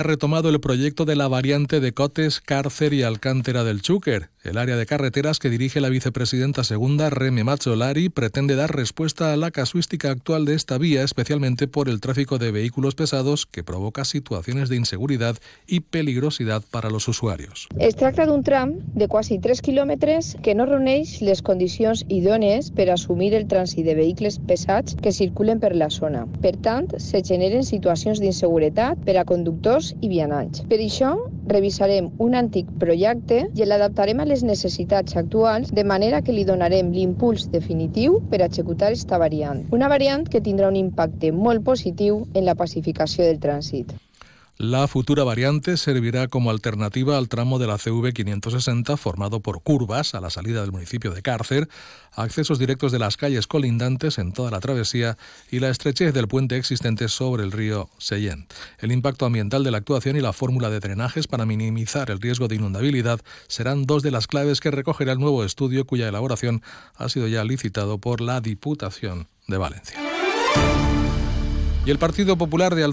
ha retomado el proyecto de la variante de Cotes, Cárcer y Alcántara del Chúquer. El área de carreteras que dirige la vicepresidenta segunda, Reme Mazzolari, pretende dar respuesta a la casuística actual de esta vía, especialmente por el tráfico de vehículos pesados que provoca situaciones de inseguridad y peligrosidad para los usuarios. Es tracta d'un tram de quasi 3 quilòmetres que no reuneix les condicions idònies per assumir el trànsit de vehicles pesats que circulen per la zona. Per tant, se generen situacions d'inseguretat per a conductors i vianants. Per això, revisarem un antic projecte i l'adaptarem a les necessitats actuals de manera que li donarem l'impuls definitiu per executar esta variant. Una variant que tindrà un impacte molt positiu en la pacificació del trànsit. La futura variante servirá como alternativa al tramo de la CV 560 formado por curvas a la salida del municipio de Cárcer, accesos directos de las calles colindantes en toda la travesía y la estrechez del puente existente sobre el río Seyent. El impacto ambiental de la actuación y la fórmula de drenajes para minimizar el riesgo de inundabilidad serán dos de las claves que recogerá el nuevo estudio cuya elaboración ha sido ya licitado por la Diputación de Valencia. Y el Partido Popular de